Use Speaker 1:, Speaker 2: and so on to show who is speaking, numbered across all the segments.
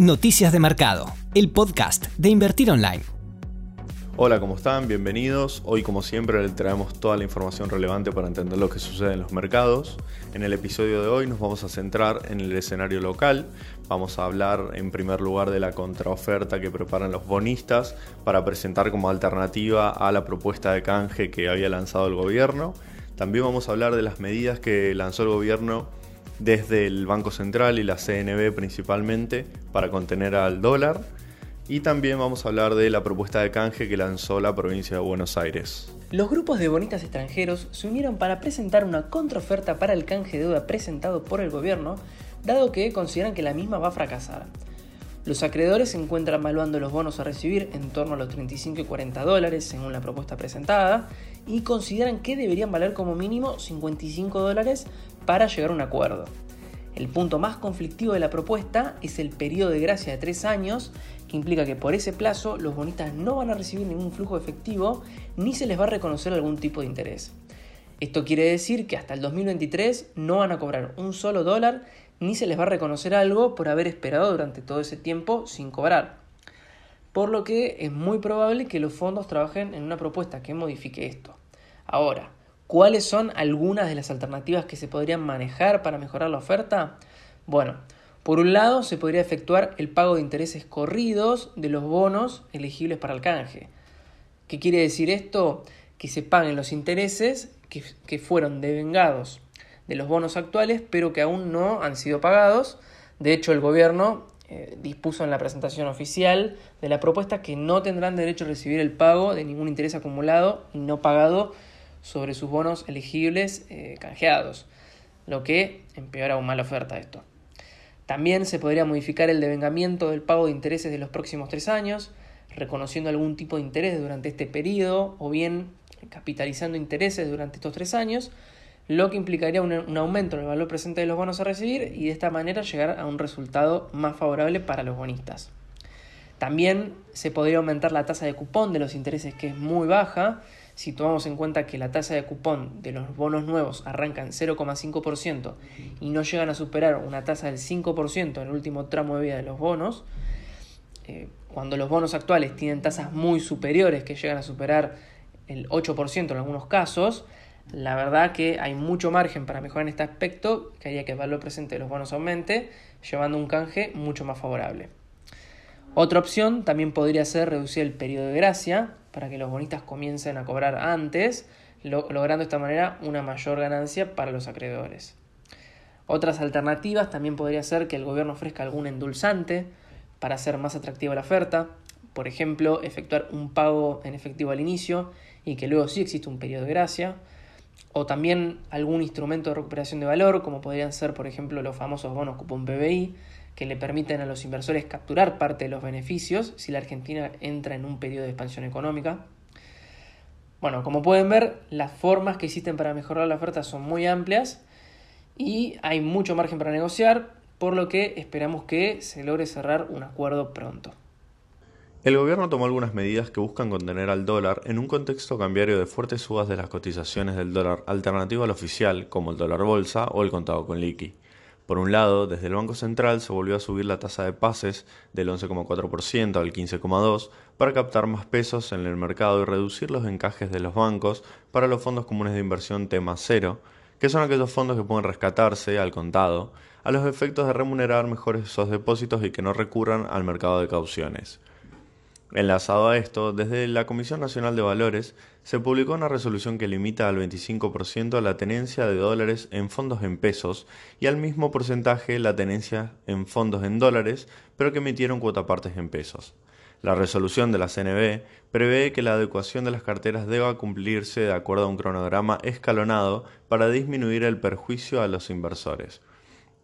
Speaker 1: Noticias de Mercado, el podcast de Invertir Online.
Speaker 2: Hola, ¿cómo están? Bienvenidos. Hoy, como siempre, les traemos toda la información relevante para entender lo que sucede en los mercados. En el episodio de hoy nos vamos a centrar en el escenario local. Vamos a hablar en primer lugar de la contraoferta que preparan los bonistas para presentar como alternativa a la propuesta de canje que había lanzado el gobierno. También vamos a hablar de las medidas que lanzó el gobierno desde el Banco Central y la CNB principalmente para contener al dólar. Y también vamos a hablar de la propuesta de canje que lanzó la provincia de Buenos Aires.
Speaker 3: Los grupos de bonistas extranjeros se unieron para presentar una contraoferta para el canje de deuda presentado por el gobierno, dado que consideran que la misma va a fracasar. Los acreedores se encuentran evaluando los bonos a recibir en torno a los 35 y 40 dólares según la propuesta presentada y consideran que deberían valer como mínimo 55 dólares para llegar a un acuerdo. El punto más conflictivo de la propuesta es el periodo de gracia de 3 años, que implica que por ese plazo los bonistas no van a recibir ningún flujo efectivo ni se les va a reconocer algún tipo de interés. Esto quiere decir que hasta el 2023 no van a cobrar un solo dólar ni se les va a reconocer algo por haber esperado durante todo ese tiempo sin cobrar. Por lo que es muy probable que los fondos trabajen en una propuesta que modifique esto. Ahora, ¿cuáles son algunas de las alternativas que se podrían manejar para mejorar la oferta? Bueno, por un lado se podría efectuar el pago de intereses corridos de los bonos elegibles para el canje. ¿Qué quiere decir esto? Que se paguen los intereses que, que fueron devengados de los bonos actuales, pero que aún no han sido pagados. De hecho, el gobierno eh, dispuso en la presentación oficial de la propuesta que no tendrán derecho a recibir el pago de ningún interés acumulado y no pagado sobre sus bonos elegibles eh, canjeados, lo que empeora aún más la oferta de esto. También se podría modificar el devengamiento del pago de intereses de los próximos tres años, reconociendo algún tipo de interés durante este periodo o bien capitalizando intereses durante estos tres años, lo que implicaría un, aumento en el valor presente de los bonos a recibir y de esta manera llegar a un resultado más favorable para los bonistas. También se podría aumentar la tasa de cupón de los intereses que es muy baja, si tomamos en cuenta que la tasa de cupón de los bonos nuevos arranca en 0,5% y no llegan a superar una tasa del 5% en el último tramo de vida de los bonos, eh, cuando los bonos actuales tienen tasas muy superiores que llegan a superar el 8% en algunos casos, la verdad que hay mucho margen para mejorar en este aspecto, que haría que el valor presente de los bonos aumente, llevando un canje mucho más favorable. Otra opción también podría ser reducir el periodo de gracia para que los bonistas comiencen a cobrar antes, logrando de esta manera una mayor ganancia para los acreedores. Otras alternativas también podría ser que el gobierno ofrezca algún endulzante para hacer más atractiva la oferta, por ejemplo, efectuar un pago en efectivo al inicio y que luego sí existe un periodo de gracia, o también algún instrumento de recuperación de valor, como podrían ser, por ejemplo, los famosos bonos cupón PBI, que le permiten a los inversores capturar parte de los beneficios si la Argentina entra en un periodo de expansión económica. Bueno, como pueden ver, las formas que existen para mejorar la oferta son muy amplias y hay mucho margen para negociar, por lo que esperamos que se logre cerrar un acuerdo pronto.
Speaker 2: El gobierno tomó algunas medidas que buscan contener al dólar en un contexto cambiario de fuertes subas de las cotizaciones del dólar alternativo al oficial, como el dólar bolsa o el contado con liqui. Por un lado, desde el Banco Central se volvió a subir la tasa de pases del 11,4% al 15,2% para captar más pesos en el mercado y reducir los encajes de los bancos para los fondos comunes de inversión tema cero, que son aquellos fondos que pueden rescatarse al contado a los efectos de remunerar mejor esos depósitos y que no recurran al mercado de cauciones. Enlazado a esto, desde la Comisión Nacional de Valores se publicó una resolución que limita al 25% la tenencia de dólares en fondos en pesos y al mismo porcentaje la tenencia en fondos en dólares, pero que emitieron cuotapartes en pesos. La resolución de la CNB prevé que la adecuación de las carteras deba cumplirse de acuerdo a un cronograma escalonado para disminuir el perjuicio a los inversores.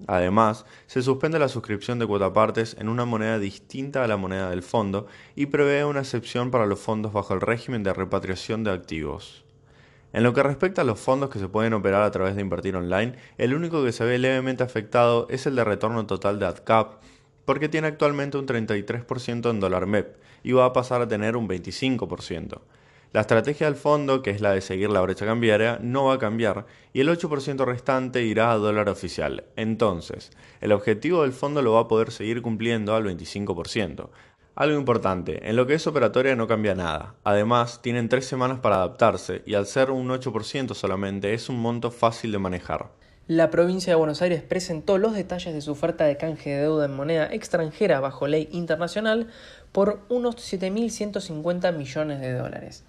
Speaker 2: Además, se suspende la suscripción de cuotapartes en una moneda distinta a la moneda del fondo y prevé una excepción para los fondos bajo el régimen de repatriación de activos. En lo que respecta a los fondos que se pueden operar a través de invertir online, el único que se ve levemente afectado es el de retorno total de AdCap, porque tiene actualmente un 33% en dólar MEP y va a pasar a tener un 25%. La estrategia del fondo, que es la de seguir la brecha cambiaria, no va a cambiar y el 8% restante irá a dólar oficial. Entonces, el objetivo del fondo lo va a poder seguir cumpliendo al 25%. Algo importante, en lo que es operatoria no cambia nada. Además, tienen tres semanas para adaptarse y al ser un 8% solamente es un monto fácil de manejar.
Speaker 3: La provincia de Buenos Aires presentó los detalles de su oferta de canje de deuda en moneda extranjera bajo ley internacional por unos 7.150 millones de dólares.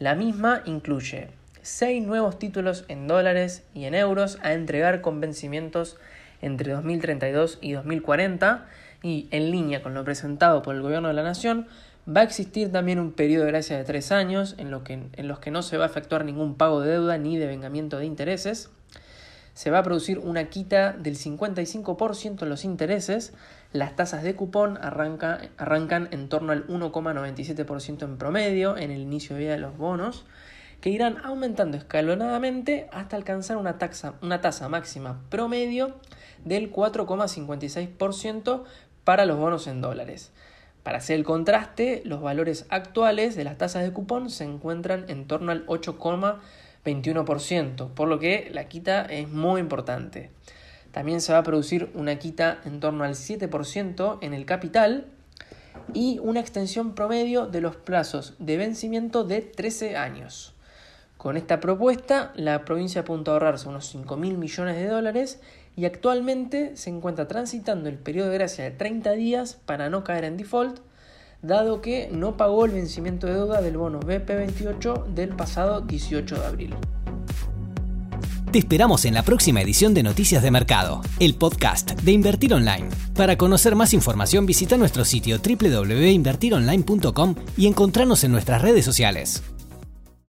Speaker 3: La misma incluye seis nuevos títulos en dólares y en euros a entregar con vencimientos entre 2032 y 2040 y en línea con lo presentado por el Gobierno de la Nación, va a existir también un periodo de gracia de tres años en, que, en los que no se va a efectuar ningún pago de deuda ni de vengamiento de intereses. Se va a producir una quita del 55% en los intereses. Las tasas de cupón arrancan en torno al 1,97% en promedio en el inicio de vida de los bonos que irán aumentando escalonadamente hasta alcanzar una, una tasa máxima promedio del 4,56% para los bonos en dólares. Para hacer el contraste, los valores actuales de las tasas de cupón se encuentran en torno al 8,21%, por lo que la quita es muy importante. También se va a producir una quita en torno al 7% en el capital y una extensión promedio de los plazos de vencimiento de 13 años. Con esta propuesta, la provincia apunta a ahorrarse unos 5 mil millones de dólares y actualmente se encuentra transitando el periodo de gracia de 30 días para no caer en default, dado que no pagó el vencimiento de deuda del bono BP28 del pasado 18 de abril.
Speaker 1: Te esperamos en la próxima edición de Noticias de Mercado, el podcast de Invertir Online. Para conocer más información visita nuestro sitio www.invertironline.com y encontrarnos en nuestras redes sociales.